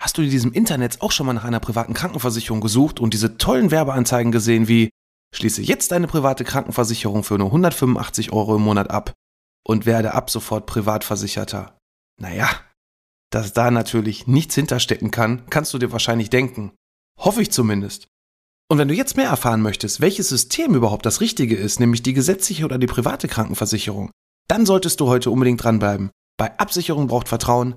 Hast du in diesem Internet auch schon mal nach einer privaten Krankenversicherung gesucht und diese tollen Werbeanzeigen gesehen wie Schließe jetzt deine private Krankenversicherung für nur 185 Euro im Monat ab und werde ab sofort Privatversicherter? Naja, dass da natürlich nichts hinterstecken kann, kannst du dir wahrscheinlich denken. Hoffe ich zumindest. Und wenn du jetzt mehr erfahren möchtest, welches System überhaupt das Richtige ist, nämlich die gesetzliche oder die private Krankenversicherung, dann solltest du heute unbedingt dranbleiben. Bei Absicherung braucht Vertrauen,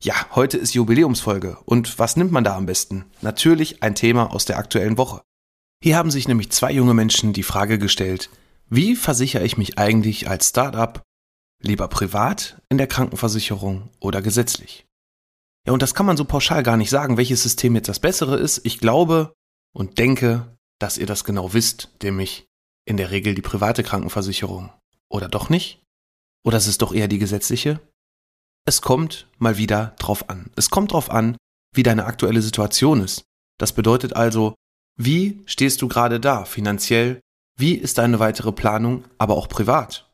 Ja, heute ist Jubiläumsfolge. Und was nimmt man da am besten? Natürlich ein Thema aus der aktuellen Woche. Hier haben sich nämlich zwei junge Menschen die Frage gestellt, wie versichere ich mich eigentlich als Startup lieber privat in der Krankenversicherung oder gesetzlich? Ja, und das kann man so pauschal gar nicht sagen, welches System jetzt das bessere ist. Ich glaube und denke, dass ihr das genau wisst, nämlich in der Regel die private Krankenversicherung. Oder doch nicht? Oder ist es doch eher die gesetzliche? Es kommt mal wieder drauf an. Es kommt drauf an, wie deine aktuelle Situation ist. Das bedeutet also, wie stehst du gerade da finanziell? Wie ist deine weitere Planung, aber auch privat?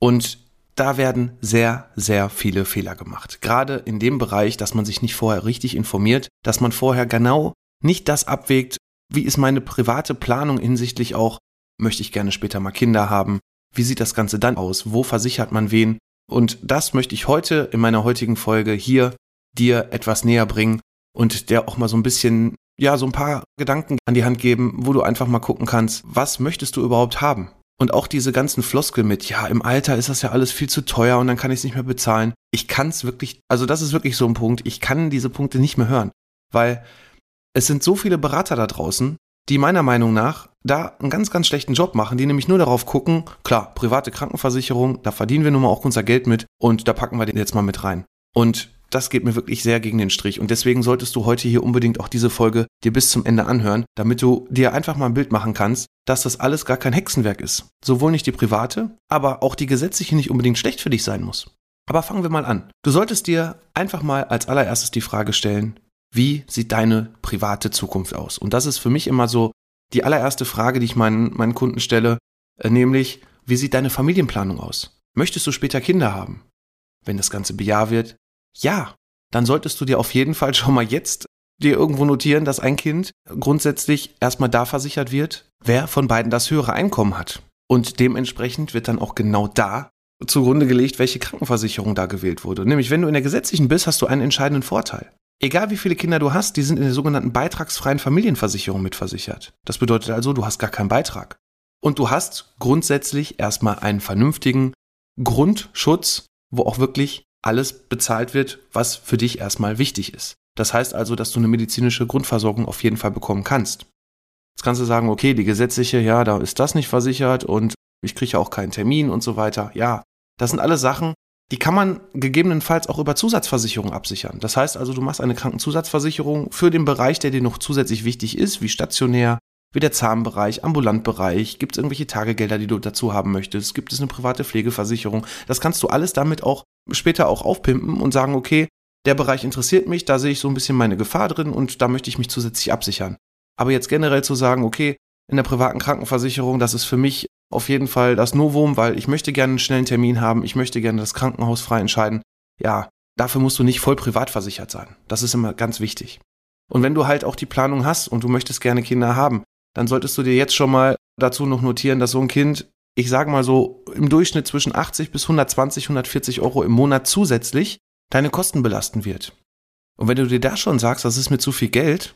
Und da werden sehr, sehr viele Fehler gemacht. Gerade in dem Bereich, dass man sich nicht vorher richtig informiert, dass man vorher genau nicht das abwägt, wie ist meine private Planung hinsichtlich auch, möchte ich gerne später mal Kinder haben? Wie sieht das Ganze dann aus? Wo versichert man wen? Und das möchte ich heute in meiner heutigen Folge hier dir etwas näher bringen und der auch mal so ein bisschen, ja, so ein paar Gedanken an die Hand geben, wo du einfach mal gucken kannst, was möchtest du überhaupt haben? Und auch diese ganzen Floskel mit, ja, im Alter ist das ja alles viel zu teuer und dann kann ich es nicht mehr bezahlen. Ich kann es wirklich, also das ist wirklich so ein Punkt, ich kann diese Punkte nicht mehr hören, weil es sind so viele Berater da draußen, die meiner Meinung nach da einen ganz, ganz schlechten Job machen, die nämlich nur darauf gucken, klar, private Krankenversicherung, da verdienen wir nun mal auch unser Geld mit und da packen wir den jetzt mal mit rein. Und das geht mir wirklich sehr gegen den Strich und deswegen solltest du heute hier unbedingt auch diese Folge dir bis zum Ende anhören, damit du dir einfach mal ein Bild machen kannst, dass das alles gar kein Hexenwerk ist. Sowohl nicht die private, aber auch die gesetzliche nicht unbedingt schlecht für dich sein muss. Aber fangen wir mal an. Du solltest dir einfach mal als allererstes die Frage stellen, wie sieht deine private Zukunft aus? Und das ist für mich immer so die allererste Frage, die ich meinen, meinen Kunden stelle, äh, nämlich, wie sieht deine Familienplanung aus? Möchtest du später Kinder haben? Wenn das Ganze bejaht wird, ja, dann solltest du dir auf jeden Fall schon mal jetzt dir irgendwo notieren, dass ein Kind grundsätzlich erstmal da versichert wird, wer von beiden das höhere Einkommen hat. Und dementsprechend wird dann auch genau da zugrunde gelegt, welche Krankenversicherung da gewählt wurde. Nämlich, wenn du in der gesetzlichen bist, hast du einen entscheidenden Vorteil. Egal wie viele Kinder du hast, die sind in der sogenannten beitragsfreien Familienversicherung mitversichert. Das bedeutet also, du hast gar keinen Beitrag. Und du hast grundsätzlich erstmal einen vernünftigen Grundschutz, wo auch wirklich alles bezahlt wird, was für dich erstmal wichtig ist. Das heißt also, dass du eine medizinische Grundversorgung auf jeden Fall bekommen kannst. Jetzt kannst du sagen, okay, die gesetzliche, ja, da ist das nicht versichert und ich kriege auch keinen Termin und so weiter. Ja, das sind alles Sachen, die kann man gegebenenfalls auch über Zusatzversicherung absichern. Das heißt also, du machst eine Krankenzusatzversicherung für den Bereich, der dir noch zusätzlich wichtig ist, wie stationär, wie der Zahnbereich, Ambulantbereich, gibt es irgendwelche Tagegelder, die du dazu haben möchtest, gibt es eine private Pflegeversicherung. Das kannst du alles damit auch später auch aufpimpen und sagen, okay, der Bereich interessiert mich, da sehe ich so ein bisschen meine Gefahr drin und da möchte ich mich zusätzlich absichern. Aber jetzt generell zu sagen, okay, in der privaten Krankenversicherung, das ist für mich auf jeden Fall das Novum, weil ich möchte gerne einen schnellen Termin haben, ich möchte gerne das Krankenhaus frei entscheiden. Ja, dafür musst du nicht voll privat versichert sein. Das ist immer ganz wichtig. Und wenn du halt auch die Planung hast und du möchtest gerne Kinder haben, dann solltest du dir jetzt schon mal dazu noch notieren, dass so ein Kind, ich sage mal so, im Durchschnitt zwischen 80 bis 120, 140 Euro im Monat zusätzlich deine Kosten belasten wird. Und wenn du dir da schon sagst, das ist mir zu viel Geld,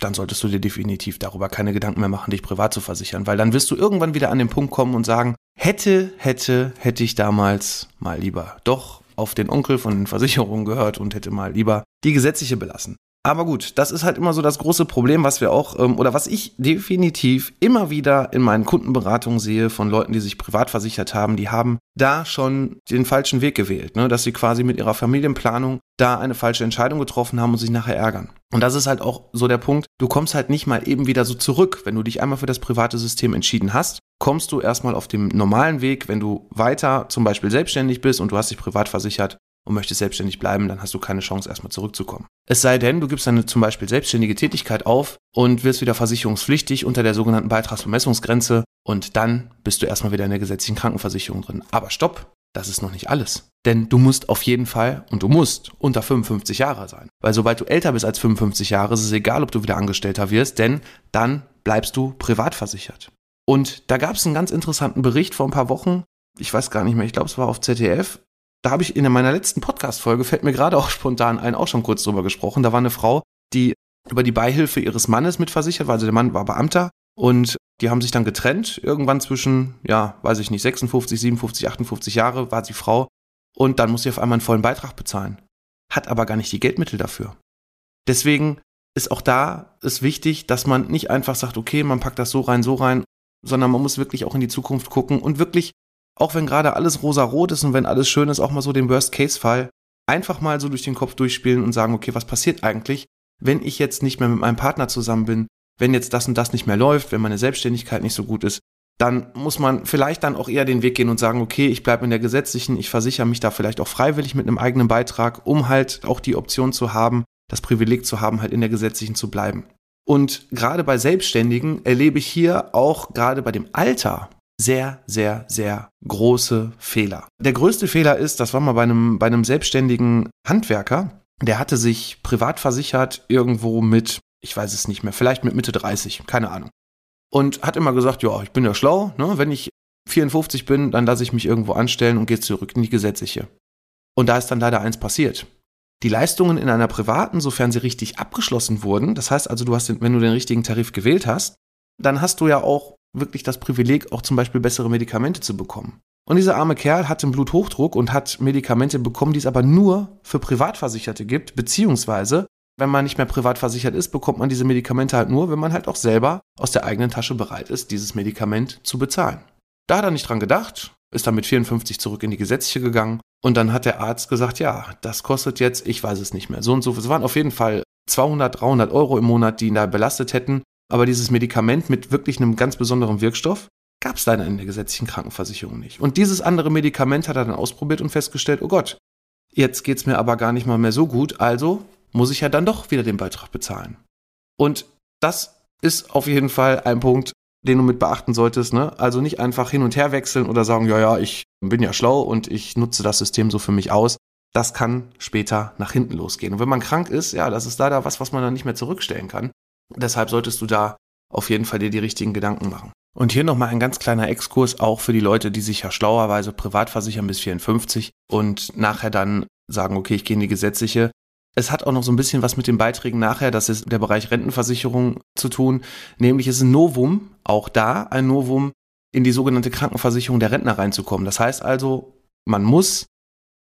dann solltest du dir definitiv darüber keine Gedanken mehr machen, dich privat zu versichern, weil dann wirst du irgendwann wieder an den Punkt kommen und sagen, hätte, hätte, hätte ich damals mal lieber doch auf den Onkel von den Versicherungen gehört und hätte mal lieber die gesetzliche belassen. Aber gut, das ist halt immer so das große Problem, was wir auch, ähm, oder was ich definitiv immer wieder in meinen Kundenberatungen sehe von Leuten, die sich privat versichert haben, die haben da schon den falschen Weg gewählt, ne? dass sie quasi mit ihrer Familienplanung da eine falsche Entscheidung getroffen haben und sich nachher ärgern. Und das ist halt auch so der Punkt, du kommst halt nicht mal eben wieder so zurück, wenn du dich einmal für das private System entschieden hast, kommst du erstmal auf dem normalen Weg, wenn du weiter zum Beispiel selbstständig bist und du hast dich privat versichert, und möchtest selbstständig bleiben, dann hast du keine Chance, erstmal zurückzukommen. Es sei denn, du gibst deine zum Beispiel selbstständige Tätigkeit auf und wirst wieder versicherungspflichtig unter der sogenannten Beitragsvermessungsgrenze und dann bist du erstmal wieder in der gesetzlichen Krankenversicherung drin. Aber stopp, das ist noch nicht alles. Denn du musst auf jeden Fall und du musst unter 55 Jahre sein. Weil sobald du älter bist als 55 Jahre, ist es egal, ob du wieder Angestellter wirst, denn dann bleibst du privat versichert. Und da gab es einen ganz interessanten Bericht vor ein paar Wochen. Ich weiß gar nicht mehr, ich glaube, es war auf ZDF da habe ich in meiner letzten Podcast-Folge, fällt mir gerade auch spontan ein, auch schon kurz drüber gesprochen. Da war eine Frau, die über die Beihilfe ihres Mannes mitversichert war. Also der Mann war Beamter und die haben sich dann getrennt. Irgendwann zwischen, ja, weiß ich nicht, 56, 57, 58 Jahre war sie Frau. Und dann muss sie auf einmal einen vollen Beitrag bezahlen. Hat aber gar nicht die Geldmittel dafür. Deswegen ist auch da es wichtig, dass man nicht einfach sagt, okay, man packt das so rein, so rein, sondern man muss wirklich auch in die Zukunft gucken und wirklich auch wenn gerade alles rosa-rot ist und wenn alles schön ist, auch mal so den Worst-Case-Fall einfach mal so durch den Kopf durchspielen und sagen, okay, was passiert eigentlich, wenn ich jetzt nicht mehr mit meinem Partner zusammen bin, wenn jetzt das und das nicht mehr läuft, wenn meine Selbstständigkeit nicht so gut ist, dann muss man vielleicht dann auch eher den Weg gehen und sagen, okay, ich bleibe in der gesetzlichen, ich versichere mich da vielleicht auch freiwillig mit einem eigenen Beitrag, um halt auch die Option zu haben, das Privileg zu haben, halt in der gesetzlichen zu bleiben. Und gerade bei Selbstständigen erlebe ich hier auch gerade bei dem Alter sehr, sehr, sehr große Fehler. Der größte Fehler ist, das war mal bei einem, bei einem selbstständigen Handwerker, der hatte sich privat versichert irgendwo mit, ich weiß es nicht mehr, vielleicht mit Mitte 30, keine Ahnung. Und hat immer gesagt, ja, ich bin ja schlau, ne? wenn ich 54 bin, dann lasse ich mich irgendwo anstellen und gehe zurück in die gesetzliche. Und da ist dann leider eins passiert. Die Leistungen in einer privaten, sofern sie richtig abgeschlossen wurden, das heißt also, du hast, wenn du den richtigen Tarif gewählt hast, dann hast du ja auch wirklich das Privileg, auch zum Beispiel bessere Medikamente zu bekommen. Und dieser arme Kerl hat den Bluthochdruck und hat Medikamente bekommen, die es aber nur für Privatversicherte gibt, beziehungsweise, wenn man nicht mehr privat versichert ist, bekommt man diese Medikamente halt nur, wenn man halt auch selber aus der eigenen Tasche bereit ist, dieses Medikament zu bezahlen. Da hat er nicht dran gedacht, ist dann mit 54 zurück in die gesetzliche gegangen und dann hat der Arzt gesagt, ja, das kostet jetzt, ich weiß es nicht mehr, so und so. Es waren auf jeden Fall 200, 300 Euro im Monat, die ihn da belastet hätten. Aber dieses Medikament mit wirklich einem ganz besonderen Wirkstoff gab es leider in der gesetzlichen Krankenversicherung nicht. Und dieses andere Medikament hat er dann ausprobiert und festgestellt, oh Gott, jetzt geht's mir aber gar nicht mal mehr so gut, also muss ich ja dann doch wieder den Beitrag bezahlen. Und das ist auf jeden Fall ein Punkt, den du mit beachten solltest. Ne? Also nicht einfach hin und her wechseln oder sagen, ja, ja, ich bin ja schlau und ich nutze das System so für mich aus. Das kann später nach hinten losgehen. Und wenn man krank ist, ja, das ist leider was, was man dann nicht mehr zurückstellen kann. Deshalb solltest du da auf jeden Fall dir die richtigen Gedanken machen. Und hier nochmal ein ganz kleiner Exkurs auch für die Leute, die sich ja schlauerweise privat versichern bis 54 und nachher dann sagen, okay, ich gehe in die gesetzliche. Es hat auch noch so ein bisschen was mit den Beiträgen nachher, das ist der Bereich Rentenversicherung zu tun. Nämlich ist ein Novum, auch da ein Novum, in die sogenannte Krankenversicherung der Rentner reinzukommen. Das heißt also, man muss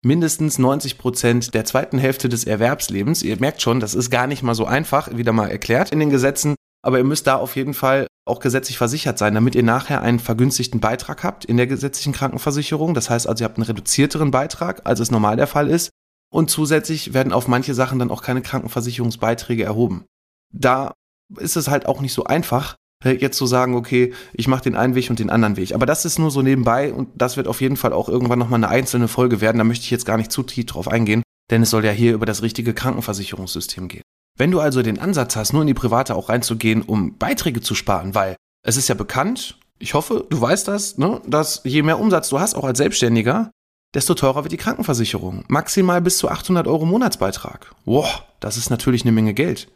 mindestens 90 Prozent der zweiten Hälfte des Erwerbslebens. Ihr merkt schon, das ist gar nicht mal so einfach, wieder mal erklärt in den Gesetzen. Aber ihr müsst da auf jeden Fall auch gesetzlich versichert sein, damit ihr nachher einen vergünstigten Beitrag habt in der gesetzlichen Krankenversicherung. Das heißt also, ihr habt einen reduzierteren Beitrag, als es normal der Fall ist. Und zusätzlich werden auf manche Sachen dann auch keine Krankenversicherungsbeiträge erhoben. Da ist es halt auch nicht so einfach, jetzt zu sagen, okay, ich mache den einen Weg und den anderen Weg. Aber das ist nur so nebenbei und das wird auf jeden Fall auch irgendwann nochmal eine einzelne Folge werden. Da möchte ich jetzt gar nicht zu tief drauf eingehen, denn es soll ja hier über das richtige Krankenversicherungssystem gehen. Wenn du also den Ansatz hast, nur in die Private auch reinzugehen, um Beiträge zu sparen, weil es ist ja bekannt, ich hoffe, du weißt das, ne, dass je mehr Umsatz du hast, auch als Selbstständiger, desto teurer wird die Krankenversicherung. Maximal bis zu 800 Euro Monatsbeitrag. Wow, das ist natürlich eine Menge Geld.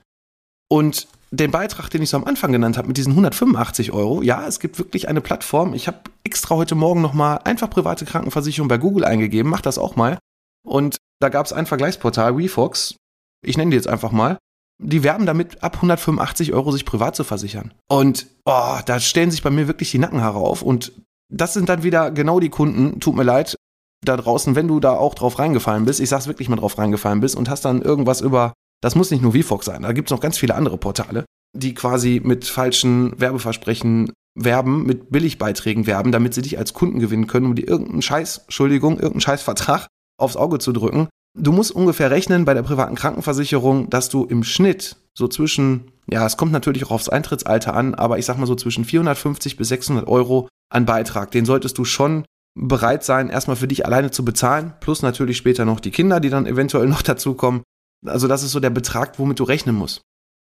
Und den Beitrag, den ich so am Anfang genannt habe, mit diesen 185 Euro, ja, es gibt wirklich eine Plattform. Ich habe extra heute Morgen nochmal einfach private Krankenversicherung bei Google eingegeben, mach das auch mal. Und da gab es ein Vergleichsportal, WeFox, ich nenne die jetzt einfach mal. Die werben damit, ab 185 Euro sich privat zu versichern. Und oh, da stellen sich bei mir wirklich die Nackenhaare auf. Und das sind dann wieder genau die Kunden, tut mir leid, da draußen, wenn du da auch drauf reingefallen bist, ich sag's wirklich mal drauf reingefallen bist und hast dann irgendwas über Das muss nicht nur VFox sein, da gibt es noch ganz viele andere Portale, die quasi mit falschen Werbeversprechen werben, mit Billigbeiträgen werben, damit sie dich als Kunden gewinnen können, um dir irgendeinen Scheiß, Entschuldigung, irgendeinen Scheißvertrag aufs Auge zu drücken. Du musst ungefähr rechnen bei der privaten Krankenversicherung, dass du im Schnitt so zwischen, ja, es kommt natürlich auch aufs Eintrittsalter an, aber ich sag mal so zwischen 450 bis 600 Euro an Beitrag. Den solltest du schon bereit sein, erstmal für dich alleine zu bezahlen, plus natürlich später noch die Kinder, die dann eventuell noch dazukommen. Also das ist so der Betrag, womit du rechnen musst.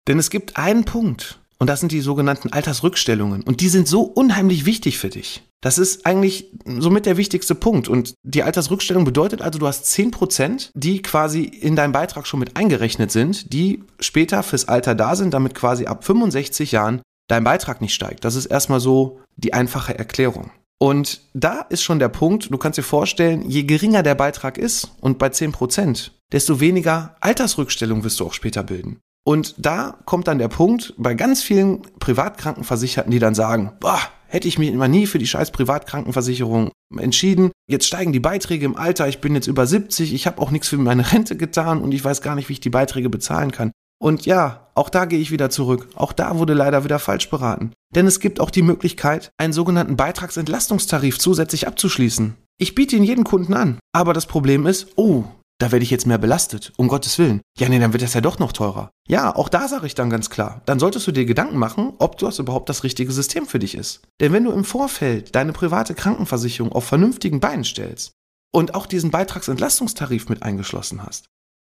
Denn es gibt einen Punkt, und das sind die sogenannten Altersrückstellungen. Und die sind so unheimlich wichtig für dich. Das ist eigentlich somit der wichtigste Punkt. Und die Altersrückstellung bedeutet also, du hast 10%, die quasi in deinem Beitrag schon mit eingerechnet sind, die später fürs Alter da sind, damit quasi ab 65 Jahren dein Beitrag nicht steigt. Das ist erstmal so die einfache Erklärung. Und da ist schon der Punkt, du kannst dir vorstellen, je geringer der Beitrag ist und bei 10%, desto weniger Altersrückstellung wirst du auch später bilden. Und da kommt dann der Punkt bei ganz vielen Privatkrankenversicherten, die dann sagen, boah, hätte ich mich immer nie für die scheiß Privatkrankenversicherung entschieden. Jetzt steigen die Beiträge im Alter, ich bin jetzt über 70, ich habe auch nichts für meine Rente getan und ich weiß gar nicht, wie ich die Beiträge bezahlen kann. Und ja, auch da gehe ich wieder zurück. Auch da wurde leider wieder falsch beraten. Denn es gibt auch die Möglichkeit, einen sogenannten Beitragsentlastungstarif zusätzlich abzuschließen. Ich biete ihn jedem Kunden an. Aber das Problem ist, oh, da werde ich jetzt mehr belastet, um Gottes Willen. Ja, nee, dann wird das ja doch noch teurer. Ja, auch da sage ich dann ganz klar, dann solltest du dir Gedanken machen, ob das überhaupt das richtige System für dich ist. Denn wenn du im Vorfeld deine private Krankenversicherung auf vernünftigen Beinen stellst und auch diesen Beitragsentlastungstarif mit eingeschlossen hast,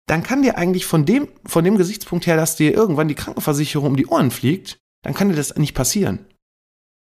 dann kann dir eigentlich von dem, von dem Gesichtspunkt her, dass dir irgendwann die Krankenversicherung um die Ohren fliegt, dann kann dir das nicht passieren.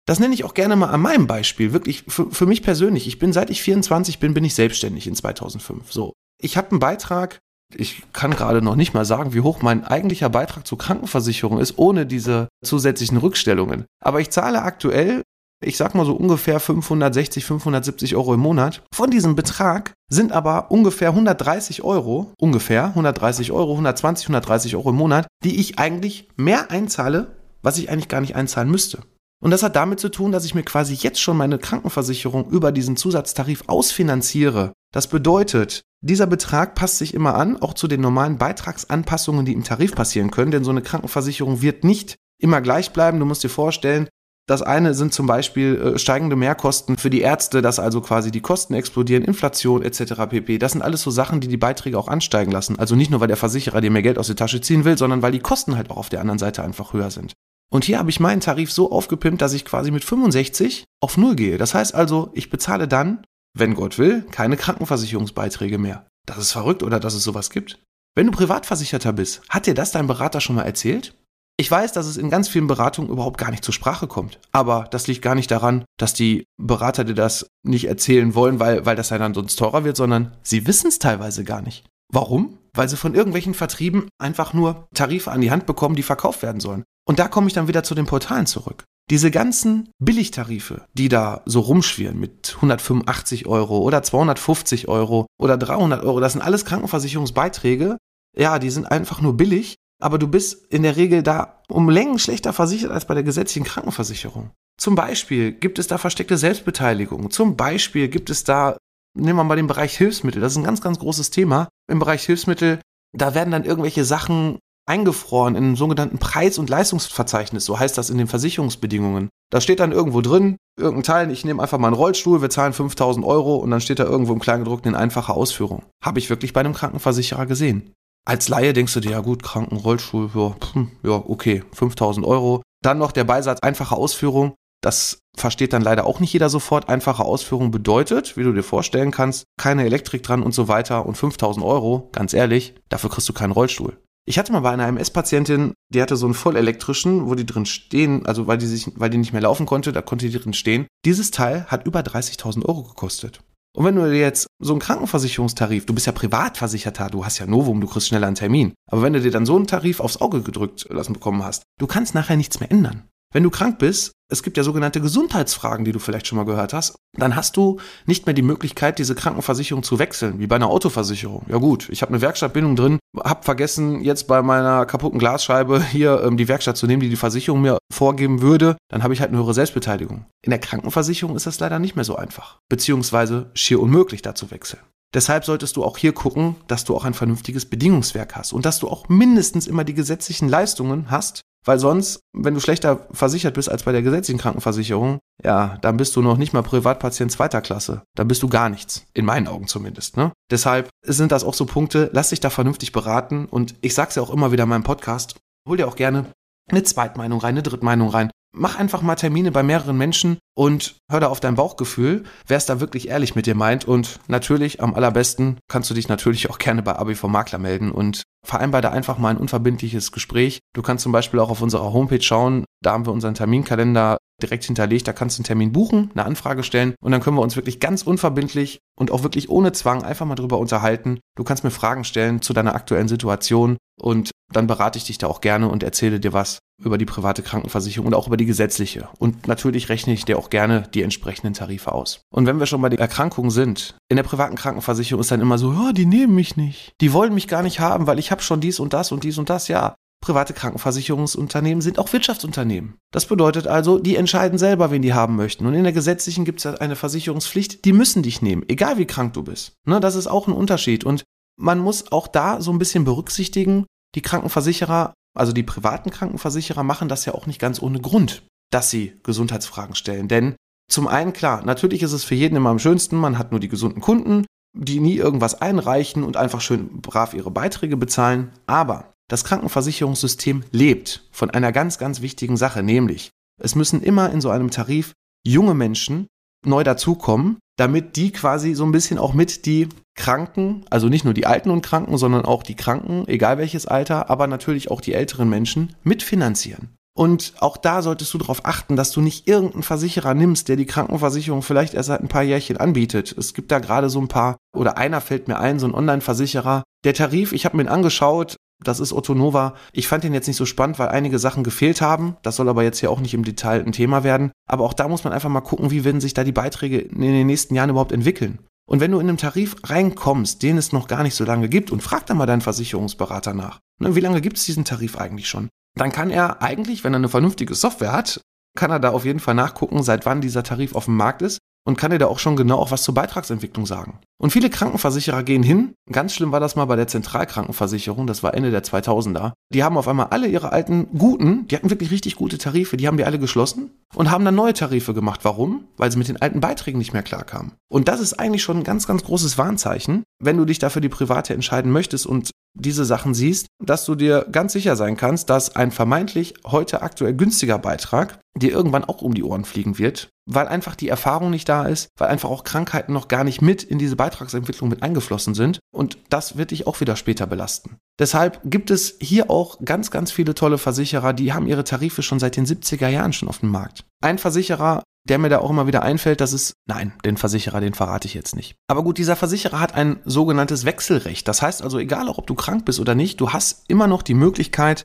Das nenne ich auch gerne mal an meinem Beispiel, wirklich für, für mich persönlich. Ich bin, seit ich 24 bin, bin ich selbstständig in 2005. So. Ich habe einen Beitrag, ich kann gerade noch nicht mal sagen, wie hoch mein eigentlicher Beitrag zur Krankenversicherung ist, ohne diese zusätzlichen Rückstellungen. Aber ich zahle aktuell ich sag mal so ungefähr 560, 570 Euro im Monat. Von diesem Betrag sind aber ungefähr 130 Euro, ungefähr 130 Euro, 120, 130 Euro im Monat, die ich eigentlich mehr einzahle, was ich eigentlich gar nicht einzahlen müsste. Und das hat damit zu tun, dass ich mir quasi jetzt schon meine Krankenversicherung über diesen Zusatztarif ausfinanziere. Das bedeutet, dieser Betrag passt sich immer an, auch zu den normalen Beitragsanpassungen, die im Tarif passieren können, denn so eine Krankenversicherung wird nicht immer gleich bleiben. Du musst dir vorstellen, das eine sind zum Beispiel äh, steigende Mehrkosten für die Ärzte, dass also quasi die Kosten explodieren, Inflation etc. pp. Das sind alles so Sachen, die die Beiträge auch ansteigen lassen. Also nicht nur, weil der Versicherer dir mehr Geld aus der Tasche ziehen will, sondern weil die Kosten halt auch auf der anderen Seite einfach höher sind. Und hier habe ich meinen Tarif so aufgepimpt, dass ich quasi mit 65 auf Null gehe. Das heißt also, ich bezahle dann, wenn Gott will, keine Krankenversicherungsbeiträge mehr. Das ist verrückt oder dass es sowas gibt. Wenn du Privatversicherter bist, hat dir das dein Berater schon mal erzählt? Ich weiß, dass es in ganz vielen Beratungen überhaupt gar nicht zur Sprache kommt. Aber das liegt gar nicht daran, dass die Berater dir das nicht erzählen wollen, weil, weil das ja dann sonst teurer wird, sondern sie wissen es teilweise gar nicht. Warum? Weil sie von irgendwelchen Vertrieben einfach nur Tarife an die Hand bekommen, die verkauft werden sollen. Und da komme ich dann wieder zu den Portalen zurück. Diese ganzen Billigtarife, die da so rumschwirren mit 185 Euro oder 250 Euro oder 300 Euro, das sind alles Krankenversicherungsbeiträge. Ja, die sind einfach nur billig aber du bist in der Regel da um Längen schlechter versichert als bei der gesetzlichen Krankenversicherung. Zum Beispiel gibt es da versteckte Selbstbeteiligung. Zum Beispiel gibt es da, nehmen wir mal den Bereich Hilfsmittel. Das ist ein ganz, ganz großes Thema. Im Bereich Hilfsmittel, da werden dann irgendwelche Sachen eingefroren in einem sogenannten Preis- und Leistungsverzeichnis. So heißt das in den Versicherungsbedingungen. Da steht dann irgendwo drin, irgendein Teil, ich nehme einfach mal einen Rollstuhl, wir zahlen 5000 Euro und dann steht da irgendwo im Kleingedruckten in einfacher Ausführung. Habe ich wirklich bei einem Krankenversicherer gesehen. Als Laie denkst du dir, ja gut, Krankenrollstuhl, ja, hm, ja, okay, 5000 Euro. Dann noch der Beisatz einfache Ausführung. Das versteht dann leider auch nicht jeder sofort. Einfache Ausführung bedeutet, wie du dir vorstellen kannst, keine Elektrik dran und so weiter und 5000 Euro, ganz ehrlich, dafür kriegst du keinen Rollstuhl. Ich hatte mal bei einer MS-Patientin, die hatte so einen vollelektrischen, wo die drin stehen, also weil die sich, weil die nicht mehr laufen konnte, da konnte die drin stehen. Dieses Teil hat über 30.000 Euro gekostet. Und wenn du dir jetzt so einen Krankenversicherungstarif, du bist ja Privatversicherter, du hast ja Novum, du kriegst schneller einen Termin. Aber wenn du dir dann so einen Tarif aufs Auge gedrückt lassen bekommen hast, du kannst nachher nichts mehr ändern. Wenn du krank bist, es gibt ja sogenannte Gesundheitsfragen, die du vielleicht schon mal gehört hast, dann hast du nicht mehr die Möglichkeit, diese Krankenversicherung zu wechseln, wie bei einer Autoversicherung. Ja gut, ich habe eine Werkstattbindung drin, habe vergessen, jetzt bei meiner kaputten Glasscheibe hier ähm, die Werkstatt zu nehmen, die die Versicherung mir vorgeben würde, dann habe ich halt eine höhere Selbstbeteiligung. In der Krankenversicherung ist das leider nicht mehr so einfach, beziehungsweise schier unmöglich, da zu wechseln. Deshalb solltest du auch hier gucken, dass du auch ein vernünftiges Bedingungswerk hast und dass du auch mindestens immer die gesetzlichen Leistungen hast, weil sonst, wenn du schlechter versichert bist als bei der gesetzlichen Krankenversicherung, ja, dann bist du noch nicht mal Privatpatient zweiter Klasse. Dann bist du gar nichts. In meinen Augen zumindest, ne? Deshalb sind das auch so Punkte, lass dich da vernünftig beraten und ich sag's ja auch immer wieder in meinem Podcast, hol dir auch gerne eine Zweitmeinung rein, eine Drittmeinung rein. Mach einfach mal Termine bei mehreren Menschen und hör da auf dein Bauchgefühl, wer es da wirklich ehrlich mit dir meint. Und natürlich, am allerbesten, kannst du dich natürlich auch gerne bei ABV Makler melden und vereinbar da einfach mal ein unverbindliches Gespräch. Du kannst zum Beispiel auch auf unserer Homepage schauen, da haben wir unseren Terminkalender direkt hinterlegt, da kannst du einen Termin buchen, eine Anfrage stellen und dann können wir uns wirklich ganz unverbindlich und auch wirklich ohne Zwang einfach mal drüber unterhalten. Du kannst mir Fragen stellen zu deiner aktuellen Situation und dann berate ich dich da auch gerne und erzähle dir was über die private Krankenversicherung und auch über die gesetzliche. Und natürlich rechne ich dir auch gerne die entsprechenden Tarife aus. Und wenn wir schon bei den Erkrankungen sind, in der privaten Krankenversicherung ist dann immer so, ja, die nehmen mich nicht. Die wollen mich gar nicht haben, weil ich habe schon dies und das und dies und das. Ja, private Krankenversicherungsunternehmen sind auch Wirtschaftsunternehmen. Das bedeutet also, die entscheiden selber, wen die haben möchten. Und in der gesetzlichen gibt es eine Versicherungspflicht, die müssen dich nehmen, egal wie krank du bist. Ne, das ist auch ein Unterschied. Und man muss auch da so ein bisschen berücksichtigen, die Krankenversicherer also die privaten Krankenversicherer machen das ja auch nicht ganz ohne Grund, dass sie Gesundheitsfragen stellen. Denn zum einen klar, natürlich ist es für jeden immer am schönsten, man hat nur die gesunden Kunden, die nie irgendwas einreichen und einfach schön brav ihre Beiträge bezahlen. Aber das Krankenversicherungssystem lebt von einer ganz, ganz wichtigen Sache, nämlich es müssen immer in so einem Tarif junge Menschen neu dazukommen, damit die quasi so ein bisschen auch mit die Kranken, also nicht nur die Alten und Kranken, sondern auch die Kranken, egal welches Alter, aber natürlich auch die älteren Menschen mitfinanzieren. Und auch da solltest du darauf achten, dass du nicht irgendeinen Versicherer nimmst, der die Krankenversicherung vielleicht erst seit ein paar Jährchen anbietet. Es gibt da gerade so ein paar, oder einer fällt mir ein, so ein Online-Versicherer. Der Tarif, ich habe mir ihn angeschaut, das ist Otto Nova. Ich fand den jetzt nicht so spannend, weil einige Sachen gefehlt haben. Das soll aber jetzt hier auch nicht im Detail ein Thema werden. Aber auch da muss man einfach mal gucken, wie werden sich da die Beiträge in den nächsten Jahren überhaupt entwickeln. Und wenn du in einen Tarif reinkommst, den es noch gar nicht so lange gibt, und frag da mal deinen Versicherungsberater nach, ne, wie lange gibt es diesen Tarif eigentlich schon? Dann kann er eigentlich, wenn er eine vernünftige Software hat, kann er da auf jeden Fall nachgucken, seit wann dieser Tarif auf dem Markt ist und kann dir da auch schon genau auch was zur Beitragsentwicklung sagen. Und viele Krankenversicherer gehen hin, ganz schlimm war das mal bei der Zentralkrankenversicherung, das war Ende der 2000er. Die haben auf einmal alle ihre alten guten, die hatten wirklich richtig gute Tarife, die haben die alle geschlossen und haben dann neue Tarife gemacht. Warum? Weil sie mit den alten Beiträgen nicht mehr klarkamen. Und das ist eigentlich schon ein ganz, ganz großes Warnzeichen, wenn du dich dafür die private entscheiden möchtest und diese Sachen siehst, dass du dir ganz sicher sein kannst, dass ein vermeintlich heute aktuell günstiger Beitrag dir irgendwann auch um die Ohren fliegen wird, weil einfach die Erfahrung nicht da ist, weil einfach auch Krankheiten noch gar nicht mit in diese Beitragsentwicklung mit eingeflossen sind und das wird dich auch wieder später belasten. Deshalb gibt es hier auch ganz, ganz viele tolle Versicherer, die haben ihre Tarife schon seit den 70er Jahren schon auf dem Markt. Ein Versicherer, der mir da auch immer wieder einfällt, das ist, nein, den Versicherer, den verrate ich jetzt nicht. Aber gut, dieser Versicherer hat ein sogenanntes Wechselrecht. Das heißt also, egal auch ob du krank bist oder nicht, du hast immer noch die Möglichkeit,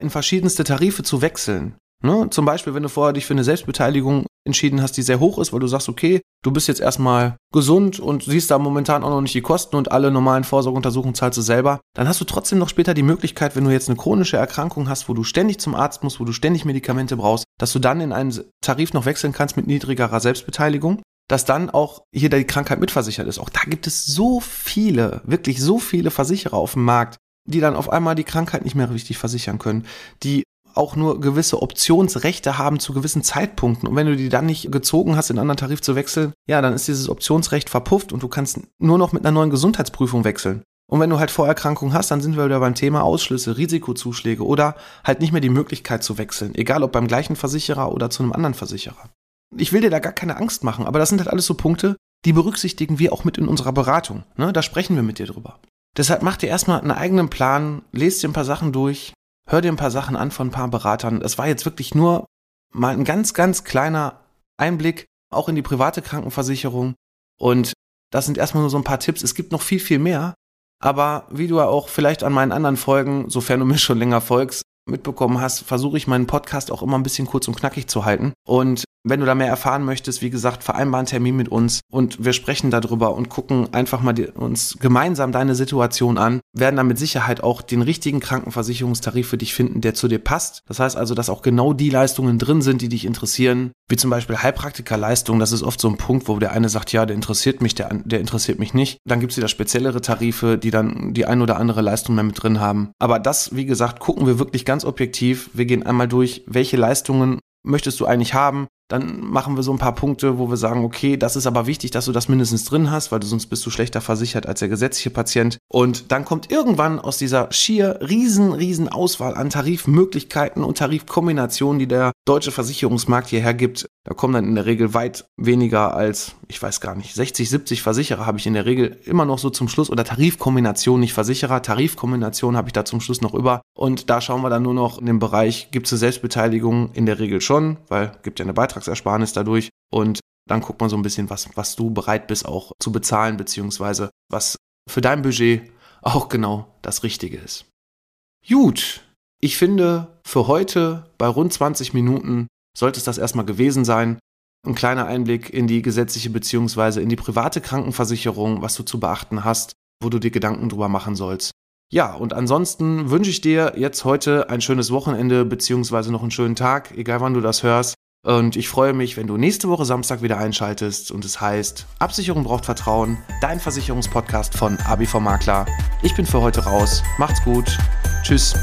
in verschiedenste Tarife zu wechseln. Ne? Zum Beispiel, wenn du vorher dich für eine Selbstbeteiligung entschieden hast, die sehr hoch ist, weil du sagst, okay, du bist jetzt erstmal gesund und siehst da momentan auch noch nicht die Kosten und alle normalen Vorsorgeuntersuchungen zahlst du selber, dann hast du trotzdem noch später die Möglichkeit, wenn du jetzt eine chronische Erkrankung hast, wo du ständig zum Arzt musst, wo du ständig Medikamente brauchst, dass du dann in einen Tarif noch wechseln kannst mit niedrigerer Selbstbeteiligung dass dann auch hier die Krankheit mitversichert ist. Auch da gibt es so viele, wirklich so viele Versicherer auf dem Markt, die dann auf einmal die Krankheit nicht mehr richtig versichern können, die auch nur gewisse Optionsrechte haben zu gewissen Zeitpunkten. Und wenn du die dann nicht gezogen hast, in einen anderen Tarif zu wechseln, ja, dann ist dieses Optionsrecht verpufft und du kannst nur noch mit einer neuen Gesundheitsprüfung wechseln. Und wenn du halt Vorerkrankungen hast, dann sind wir wieder beim Thema Ausschlüsse, Risikozuschläge oder halt nicht mehr die Möglichkeit zu wechseln, egal ob beim gleichen Versicherer oder zu einem anderen Versicherer. Ich will dir da gar keine Angst machen, aber das sind halt alles so Punkte, die berücksichtigen wir auch mit in unserer Beratung. Ne? Da sprechen wir mit dir drüber. Deshalb mach dir erstmal einen eigenen Plan, lest dir ein paar Sachen durch, hör dir ein paar Sachen an von ein paar Beratern. Es war jetzt wirklich nur mal ein ganz, ganz kleiner Einblick auch in die private Krankenversicherung. Und das sind erstmal nur so ein paar Tipps. Es gibt noch viel, viel mehr. Aber wie du ja auch vielleicht an meinen anderen Folgen, sofern du mir schon länger folgst, mitbekommen hast, versuche ich meinen Podcast auch immer ein bisschen kurz und knackig zu halten. Und wenn du da mehr erfahren möchtest, wie gesagt, vereinbar einen Termin mit uns und wir sprechen darüber und gucken einfach mal die, uns gemeinsam deine Situation an, werden dann mit Sicherheit auch den richtigen Krankenversicherungstarif für dich finden, der zu dir passt. Das heißt also, dass auch genau die Leistungen drin sind, die dich interessieren, wie zum Beispiel Heilpraktikerleistungen. Das ist oft so ein Punkt, wo der eine sagt, ja, der interessiert mich, der, der interessiert mich nicht. Dann gibt es wieder speziellere Tarife, die dann die ein oder andere Leistung mehr mit drin haben. Aber das, wie gesagt, gucken wir wirklich ganz objektiv. Wir gehen einmal durch, welche Leistungen möchtest du eigentlich haben? Dann machen wir so ein paar Punkte, wo wir sagen, okay, das ist aber wichtig, dass du das mindestens drin hast, weil du sonst bist du schlechter versichert als der gesetzliche Patient. Und dann kommt irgendwann aus dieser schier riesen, riesen Auswahl an Tarifmöglichkeiten und Tarifkombinationen, die der deutsche Versicherungsmarkt hierher gibt, da kommen dann in der Regel weit weniger als, ich weiß gar nicht, 60, 70 Versicherer habe ich in der Regel immer noch so zum Schluss oder Tarifkombination, nicht Versicherer, Tarifkombination habe ich da zum Schluss noch über. Und da schauen wir dann nur noch in den Bereich, gibt es eine Selbstbeteiligung? In der Regel schon, weil gibt ja eine Beitragsersparnis dadurch. Und dann guckt man so ein bisschen, was, was du bereit bist auch zu bezahlen, beziehungsweise was für dein Budget auch genau das Richtige ist. Gut, ich finde für heute bei rund 20 Minuten sollte es das erstmal gewesen sein. Ein kleiner Einblick in die gesetzliche bzw. in die private Krankenversicherung, was du zu beachten hast, wo du dir Gedanken drüber machen sollst. Ja, und ansonsten wünsche ich dir jetzt heute ein schönes Wochenende bzw. noch einen schönen Tag, egal wann du das hörst. Und ich freue mich, wenn du nächste Woche Samstag wieder einschaltest und es heißt Absicherung braucht Vertrauen, dein Versicherungspodcast von ABV Makler. Ich bin für heute raus. Macht's gut. Tschüss.